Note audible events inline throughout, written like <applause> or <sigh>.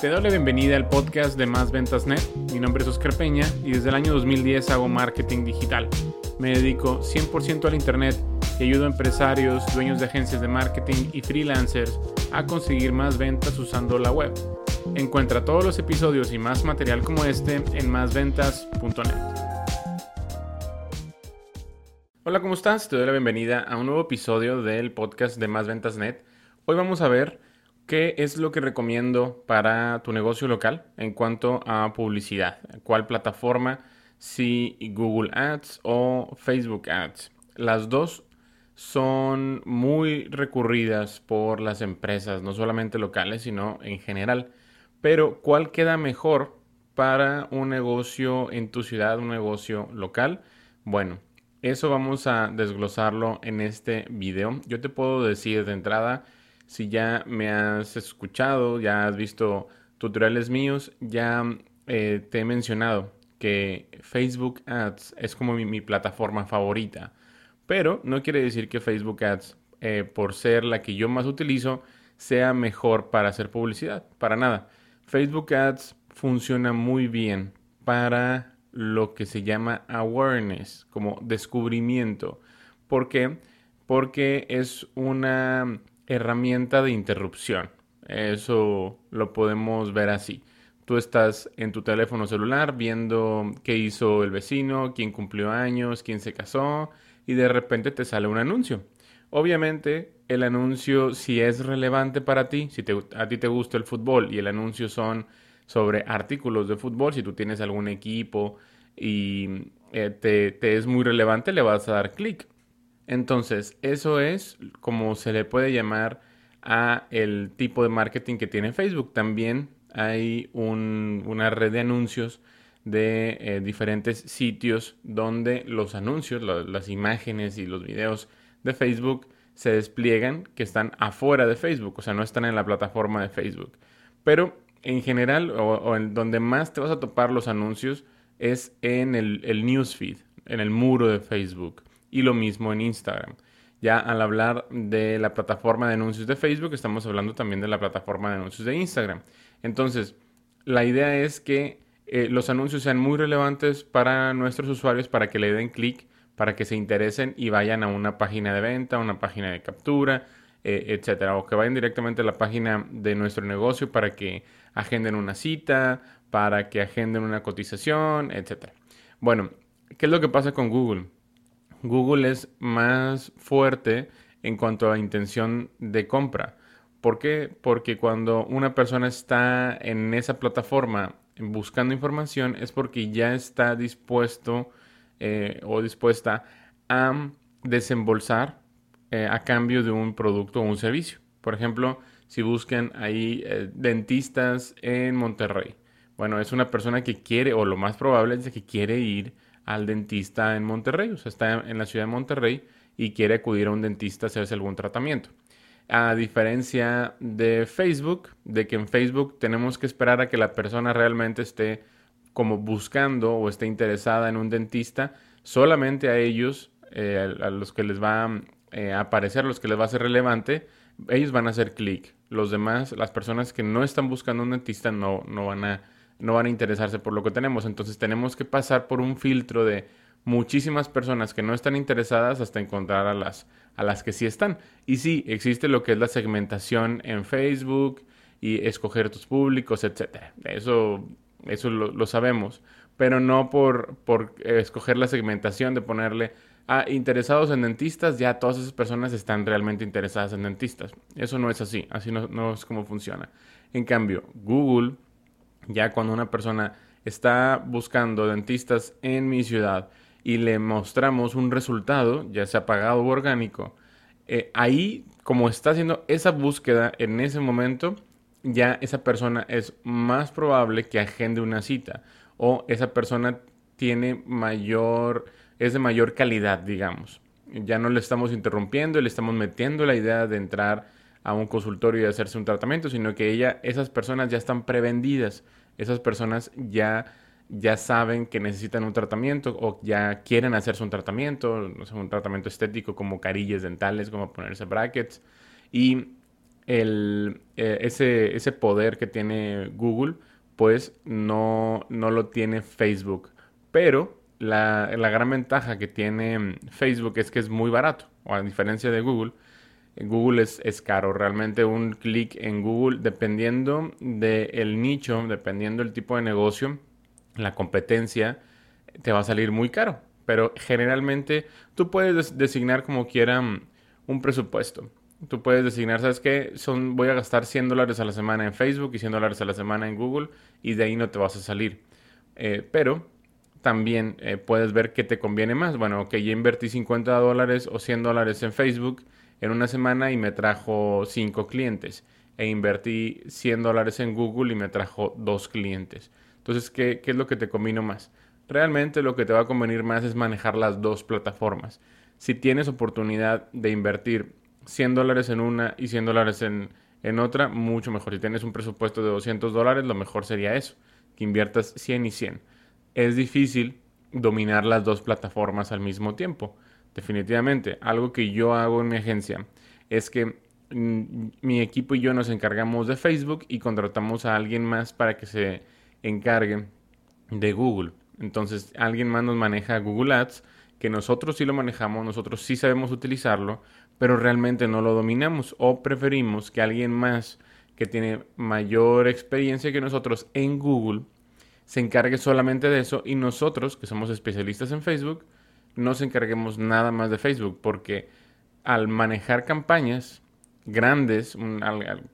Te doy la bienvenida al podcast de Más Ventas Net. Mi nombre es Oscar Peña y desde el año 2010 hago marketing digital. Me dedico 100% al Internet y ayudo a empresarios, dueños de agencias de marketing y freelancers a conseguir más ventas usando la web. Encuentra todos los episodios y más material como este en másventas.net. Hola, ¿cómo estás? Te doy la bienvenida a un nuevo episodio del podcast de Más Ventas Net. Hoy vamos a ver ¿Qué es lo que recomiendo para tu negocio local en cuanto a publicidad? ¿Cuál plataforma? Si Google Ads o Facebook Ads. Las dos son muy recurridas por las empresas, no solamente locales, sino en general. Pero ¿cuál queda mejor para un negocio en tu ciudad, un negocio local? Bueno, eso vamos a desglosarlo en este video. Yo te puedo decir de entrada si ya me has escuchado, ya has visto tutoriales míos, ya eh, te he mencionado que Facebook Ads es como mi, plataforma favorita. Pero no quiere decir que Facebook Ads, eh, por ser la que yo más utilizo, sea mejor para hacer publicidad. Para nada. Facebook Ads funciona muy bien para lo que se llama awareness, como descubrimiento. ¿Por qué? Porque es una herramienta de interrupción. Eso lo podemos ver así. Tú estás en tu teléfono celular viendo qué hizo el vecino, quién cumplió años, quién se casó y de repente te sale un anuncio. Obviamente el anuncio si es relevante para ti, si a ti te gusta el fútbol y el anuncio son sobre artículos de fútbol, si tú tienes algún equipo y eh, te, te es muy relevante, le vas a dar clic. Entonces, eso es como se le puede llamar a el tipo de marketing que tiene Facebook. También hay una red de anuncios de eh, diferentes sitios donde los anuncios, las imágenes y los videos de Facebook se despliegan que están afuera de Facebook, o sea, no están en la plataforma de Facebook. Pero en general, o, en donde más te vas a topar los anuncios es en el, el newsfeed, en el muro de Facebook y lo mismo en Instagram. Ya al hablar de la plataforma de anuncios de Facebook, estamos hablando también de la plataforma de anuncios de Instagram. Entonces, la idea es que eh, los anuncios sean muy relevantes para nuestros usuarios, para que le den clic, para que se interesen y vayan a una página de venta, una página de captura, eh, etcétera, o que vayan directamente a la página de nuestro negocio para que agenden una cita, para que agenden una cotización, etcétera. Bueno, ¿qué es lo que pasa con Google? Google es más fuerte en cuanto a intención de compra. ¿Por qué? Porque cuando una persona está en esa plataforma buscando información es porque ya está dispuesto eh, o dispuesta a desembolsar eh, a cambio de un producto o un servicio. Por ejemplo, si buscan ahí eh, dentistas en Monterrey. Bueno, es una persona que quiere, o lo más probable es que quiere ir al dentista en Monterrey, o sea, está en la ciudad de Monterrey y quiere acudir a un dentista a hacerse algún tratamiento. A diferencia de Facebook, de que en Facebook tenemos que esperar a que la persona realmente esté como buscando o esté interesada en un dentista, solamente a ellos, eh, a los que les va eh, a aparecer, a los que les va a ser relevante, ellos van a hacer clic. Los demás, las personas que no están buscando un dentista, no, no van a no van a interesarse por lo que tenemos. Entonces tenemos que pasar por un filtro de muchísimas personas que no están interesadas hasta encontrar a las, a las que sí están. Y sí, existe lo que es la segmentación en Facebook y escoger tus públicos, etc. Eso, eso lo, sabemos, pero no por, por escoger la segmentación de ponerle a interesados en dentistas, ya todas esas personas están realmente interesadas en dentistas. Eso no es así, así no, no es como funciona. En cambio, Google ya cuando una persona está buscando dentistas en mi ciudad y le mostramos un resultado, ya sea pagado o orgánico, eh, ahí como está haciendo esa búsqueda en ese momento, ya esa persona es más probable que agende una cita o esa persona tiene mayor, es de mayor calidad, digamos. Ya no le estamos interrumpiendo, le estamos metiendo la idea de entrar a un consultorio y hacerse un tratamiento, sino que ella, esas personas ya están prevendidas, esas personas ya, ya saben que necesitan un tratamiento o ya quieren hacerse un tratamiento, un tratamiento estético como carillas dentales, como ponerse brackets. Y el, eh, ese, ese poder que tiene Google, pues no, no lo tiene Facebook. Pero la, la, gran ventaja que tiene Facebook es que es muy barato, o a diferencia de Google. Google es, caro, realmente un clic en Google, dependiendo del nicho, dependiendo del tipo de negocio, la competencia, te va a salir muy caro. Pero generalmente tú puedes designar como quiera un presupuesto. Tú puedes designar, ¿sabes qué? Son, voy a gastar 100 dólares a la semana en Facebook y 100 dólares a la semana en Google y de ahí no te vas a salir. Eh, pero también eh, puedes ver qué te conviene más. Bueno, ok, ya invertí 50 dólares o 100 dólares en Facebook en una semana y me trajo 5 clientes. E invertí 100 dólares en Google y me trajo 2 clientes. Entonces, ¿qué, ¿qué es lo que te convino más? Realmente lo que te va a convenir más es manejar las dos plataformas. Si tienes oportunidad de invertir 100 dólares en una y 100 dólares en, en otra, mucho mejor. Si tienes un presupuesto de 200 dólares, lo mejor sería eso, que inviertas 100 y 100. Es difícil dominar las dos plataformas al mismo tiempo. Definitivamente, algo que yo hago en mi agencia es que mm, mi equipo y yo nos encargamos de Facebook y contratamos a alguien más para que se encargue de Google. Entonces, alguien más nos maneja Google Ads, que nosotros sí lo manejamos, nosotros sí sabemos utilizarlo, pero realmente no lo dominamos o preferimos que alguien más que tiene mayor experiencia que nosotros en Google se encargue solamente de eso y nosotros, que somos especialistas en Facebook, no se encarguemos nada más de Facebook, porque al manejar campañas grandes,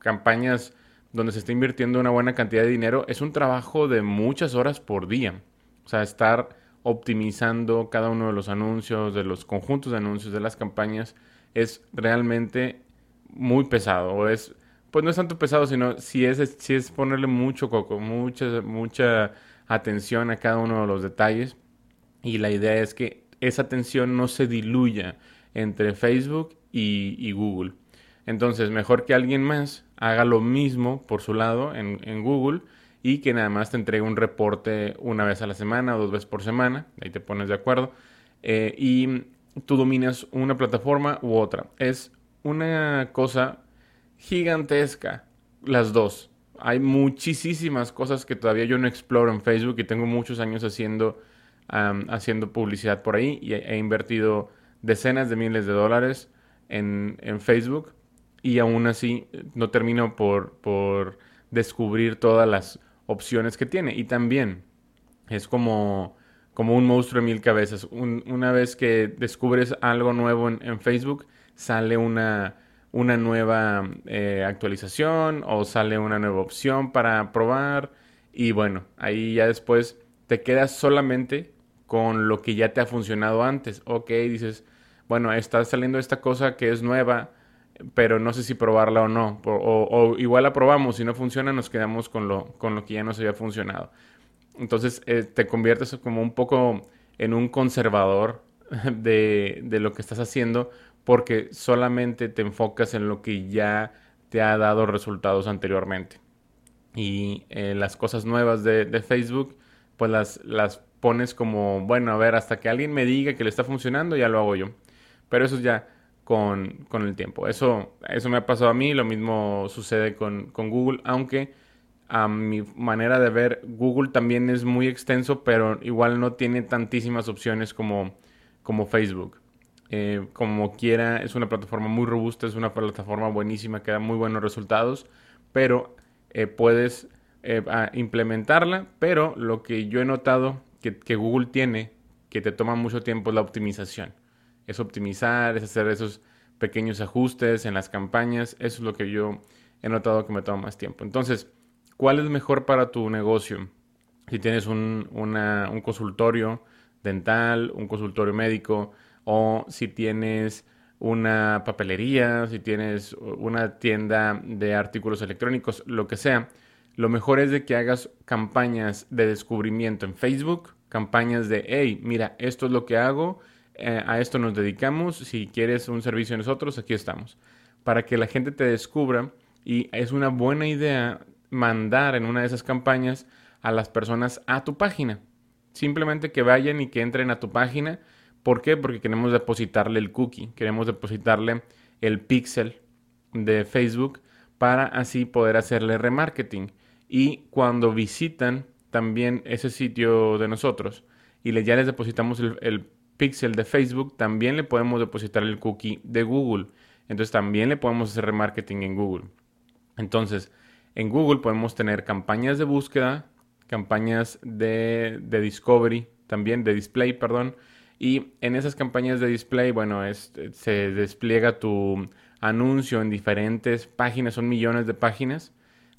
campañas donde se está invirtiendo una buena cantidad de dinero, es un trabajo de muchas horas por día. O sea, estar optimizando cada uno de los anuncios, de los conjuntos de anuncios, de las campañas, es realmente muy pesado. O es, pues no es tanto pesado, sino si es, si es ponerle mucho coco, mucha atención a cada uno de los detalles. Y la idea es que esa atención no se diluya entre Facebook y, Google. Entonces, mejor que alguien más haga lo mismo por su lado en, en, Google y que nada más te entregue un reporte una vez a la semana o dos veces por semana. Ahí te pones de acuerdo. Eh, y tú dominas una plataforma u otra. Es una cosa gigantesca, las dos. Hay muchísimas cosas que todavía yo no exploro en Facebook y tengo muchos años haciendo, haciendo publicidad por ahí y he, invertido decenas de miles de dólares en, en, Facebook y aún así no termino por, por descubrir todas las opciones que tiene. Y también es como como un monstruo de mil cabezas. una vez que descubres algo nuevo en, Facebook, sale una, una nueva eh, actualización o sale una nueva opción para probar. Y bueno, ahí ya después te quedas solamente con lo que ya te ha funcionado antes. Ok, dices, bueno, está saliendo esta cosa que es nueva, pero no sé si probarla o no. O, igual la probamos, si no funciona nos quedamos con lo, con lo que ya nos había funcionado. Entonces eh, te conviertes como un poco en un conservador <laughs> de, lo que estás haciendo porque solamente te enfocas en lo que ya te ha dado resultados anteriormente. Y eh, las cosas nuevas de, Facebook, pues las, las pones como, bueno, a ver, hasta que alguien me diga que le está funcionando, ya lo hago yo. Pero eso ya con, con el tiempo. Eso, eso me ha pasado a mí, lo mismo sucede con, con Google, aunque a mi manera de ver, Google también es muy extenso, pero igual no tiene tantísimas opciones como, como Facebook. Eh, como quiera, es una plataforma muy robusta, es una plataforma buenísima que da muy buenos resultados, pero eh, puedes eh, implementarla, pero lo que yo he notado que, Google tiene, que te toma mucho tiempo, la optimización. Es optimizar, es hacer esos pequeños ajustes en las campañas, eso es lo que yo he notado que me toma más tiempo. Entonces, ¿Cuál es mejor para tu negocio? Si tienes un, consultorio dental, un consultorio médico, o si tienes una papelería, si tienes una tienda de artículos electrónicos, lo que sea, lo mejor es de que hagas campañas de descubrimiento en Facebook, campañas de, hey, mira, esto es lo que hago, eh, a esto nos dedicamos, si quieres un servicio de nosotros, aquí estamos, para que la gente te descubra y es una buena idea mandar en una de esas campañas a las personas a tu página. Simplemente que vayan y que entren a tu página. ¿Por qué? Porque queremos depositarle el cookie, queremos depositarle el pixel de Facebook para así poder hacerle remarketing. Y cuando visitan también ese sitio de nosotros y ya les depositamos el, el pixel de Facebook, también le podemos depositar el cookie de Google. Entonces también le podemos hacer remarketing en Google. Entonces, en Google podemos tener campañas de búsqueda, campañas de, de discovery, también de display, perdón. Y en esas campañas de display, bueno, se despliega tu anuncio en diferentes páginas, son millones de páginas,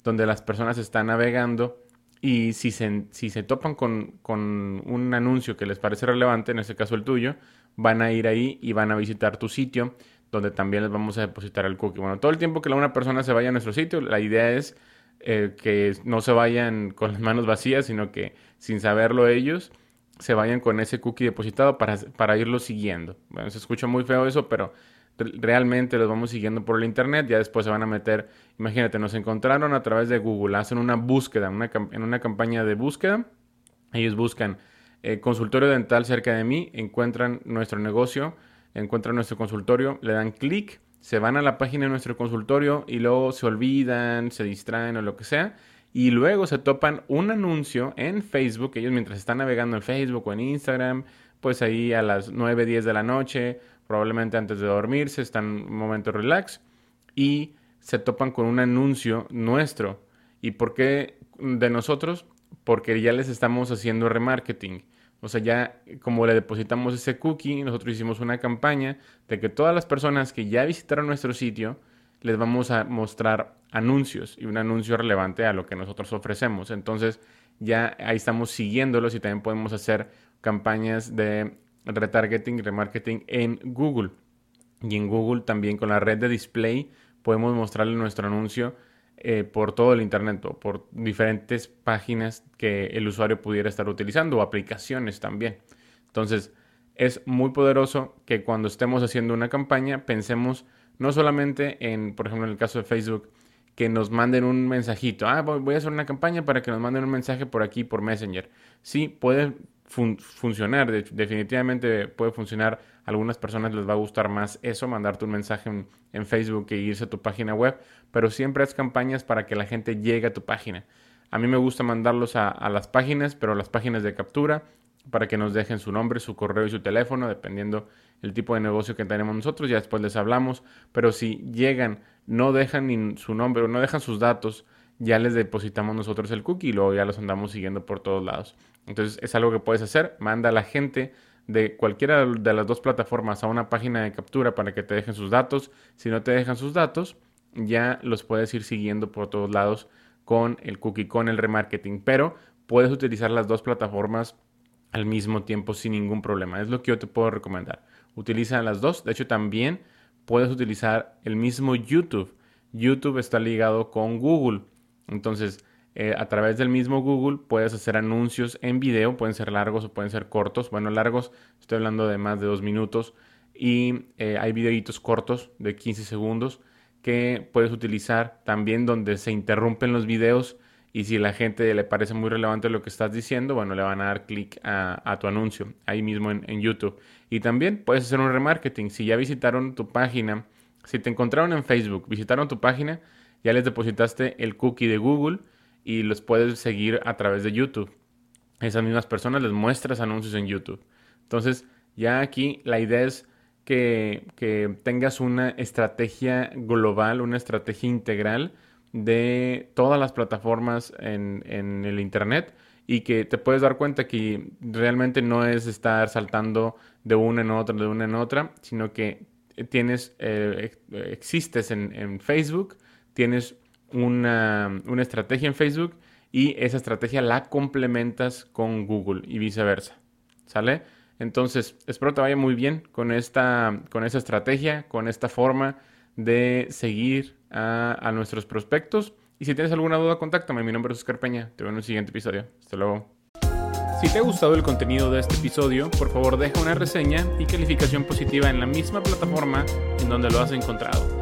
donde las personas están navegando y si se, si se topan con, con, un anuncio que les parece relevante, en este caso el tuyo, van a ir ahí y van a visitar tu sitio, donde también les vamos a depositar el cookie. Bueno, todo el tiempo que una persona se vaya a nuestro sitio, la idea es eh, que no se vayan con las manos vacías, sino que sin saberlo ellos, se vayan con ese cookie depositado para, para irlo siguiendo. Bueno, se escucha muy feo eso, pero realmente los vamos siguiendo por el internet, ya después se van a meter, imagínate, nos encontraron a través de Google, hacen una búsqueda, en una campaña de búsqueda, ellos buscan eh, consultorio dental cerca de mí, encuentran nuestro negocio, encuentran nuestro consultorio, le dan clic, se van a la página de nuestro consultorio y luego se olvidan, se distraen o lo que sea, y luego se topan un anuncio en Facebook, ellos mientras están navegando en Facebook o en Instagram, pues ahí a las 9, 10 de la noche probablemente antes de dormirse, están en un momento relax y se topan con un anuncio nuestro. ¿Y por qué de nosotros? Porque ya les estamos haciendo remarketing. O sea, ya como le depositamos ese cookie, nosotros hicimos una campaña de que todas las personas que ya visitaron nuestro sitio, les vamos a mostrar anuncios y un anuncio relevante a lo que nosotros ofrecemos. Entonces, ya ahí estamos siguiéndolos y también podemos hacer campañas de retargeting remarketing en Google. Y en Google también con la red de display podemos mostrarle nuestro anuncio eh, por todo el Internet o por diferentes páginas que el usuario pudiera estar utilizando o aplicaciones también. Entonces, es muy poderoso que cuando estemos haciendo una campaña pensemos no solamente en, por ejemplo, en el caso de Facebook, que nos manden un mensajito. Ah, voy a hacer una campaña para que nos manden un mensaje por aquí, por Messenger. Sí, puede funcionar. definitivamente puede funcionar. A algunas personas les va a gustar más eso, mandarte un mensaje en, Facebook e irse a tu página web, pero siempre haz campañas para que la gente llegue a tu página. A mí me gusta mandarlos a, a las páginas, pero las páginas de captura, para que nos dejen su nombre, su correo y su teléfono, dependiendo el tipo de negocio que tenemos nosotros, ya después les hablamos, pero si llegan, no dejan ni su nombre o no dejan sus datos, ya les depositamos nosotros el cookie y luego ya los andamos siguiendo por todos lados. Entonces es algo que puedes hacer. Manda a la gente de cualquiera de las dos plataformas a una página de captura para que te dejen sus datos. Si no te dejan sus datos, ya los puedes ir siguiendo por todos lados con el cookie, con el remarketing. Pero puedes utilizar las dos plataformas al mismo tiempo sin ningún problema. Es lo que yo te puedo recomendar. Utiliza las dos. De hecho, también puedes utilizar el mismo YouTube. YouTube está ligado con Google. Entonces, eh, a través del mismo Google puedes hacer anuncios en video, pueden ser largos o pueden ser cortos. Bueno, largos, estoy hablando de más de dos minutos. Y eh, hay videitos cortos de 15 segundos que puedes utilizar también donde se interrumpen los videos y si la gente le parece muy relevante lo que estás diciendo, bueno, le van a dar clic a, tu anuncio ahí mismo en, en, YouTube. Y también puedes hacer un remarketing. Si ya visitaron tu página, si te encontraron en Facebook, visitaron tu página, ya les depositaste el cookie de Google y los puedes seguir a través de YouTube. Esas mismas personas les muestras anuncios en YouTube. Entonces, ya aquí la idea es que, tengas una estrategia global, una estrategia integral de todas las plataformas en, el Internet y que te puedes dar cuenta que realmente no es estar saltando de una en otra, de una en otra, sino que tienes, eh, existes en, en Facebook, tienes una, estrategia en Facebook y esa estrategia la complementas con Google y viceversa. ¿Sale? Entonces, espero te vaya muy bien con esta, con esa estrategia, con esta forma de seguir a, nuestros prospectos. Y si tienes alguna duda, contáctame. Mi nombre es Oscar Peña. Te veo en un siguiente episodio. Hasta luego. Si te ha gustado el contenido de este episodio, por favor deja una reseña y calificación positiva en la misma plataforma en donde lo has encontrado.